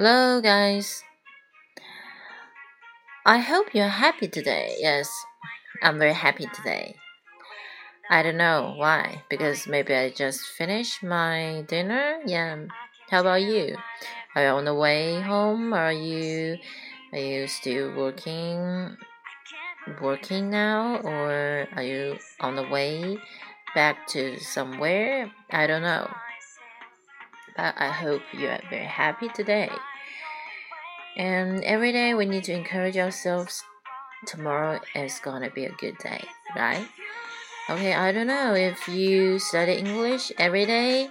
Hello, guys. I hope you're happy today. Yes, I'm very happy today. I don't know why, because maybe I just finished my dinner. Yeah. How about you? Are you on the way home? Are you are you still working working now or are you on the way back to somewhere? I don't know. But I hope you are very happy today. And every day we need to encourage ourselves. Tomorrow is gonna be a good day, right? Okay, I don't know if you study English every day.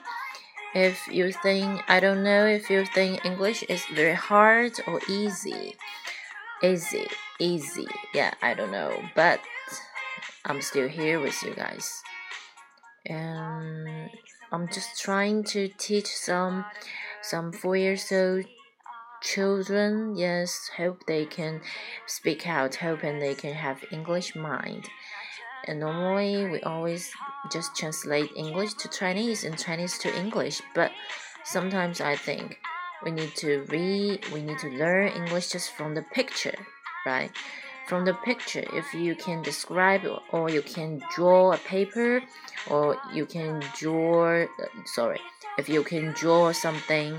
If you think, I don't know if you think English is very hard or easy. Easy, easy. Yeah, I don't know. But I'm still here with you guys. And I'm just trying to teach some some four years old children yes hope they can speak out hoping they can have english mind. And normally we always just translate english to chinese and chinese to english but sometimes i think we need to read we need to learn english just from the picture right? From the picture if you can describe or you can draw a paper or you can draw sorry if you can draw something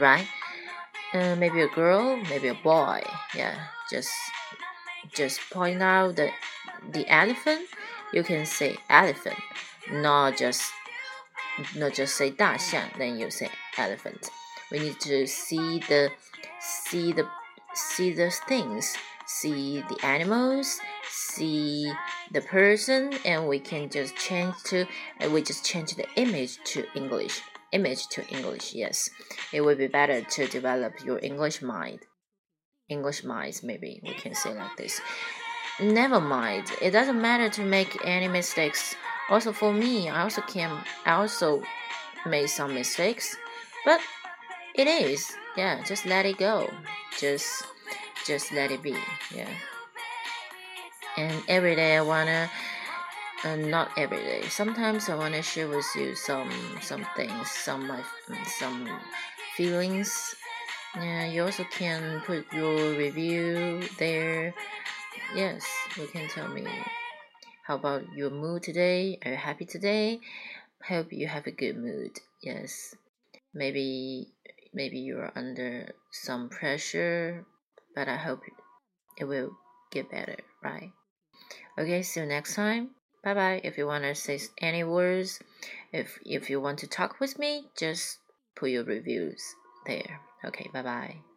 right uh, maybe a girl, maybe a boy. Yeah, just just point out the the elephant. You can say elephant, not just not just say 大象. Then you say elephant. We need to see the see the see the things, see the animals, see the person, and we can just change to and we just change the image to English image to English. Yes, it would be better to develop your English mind. English minds, maybe we can say like this. Never mind. It doesn't matter to make any mistakes. Also, for me, I also can. I also made some mistakes, but it is. Yeah, just let it go. Just, just let it be. Yeah. And every day I wanna and not every day. Sometimes I want to share with you some some things, some my some feelings. Yeah, you also can put your review there. Yes, you can tell me how about your mood today? Are you happy today? Hope you have a good mood. Yes, maybe maybe you're under some pressure, but I hope it will get better, right? Okay, see you next time. Bye bye. If you want to say any words, if if you want to talk with me, just put your reviews there. Okay, bye bye.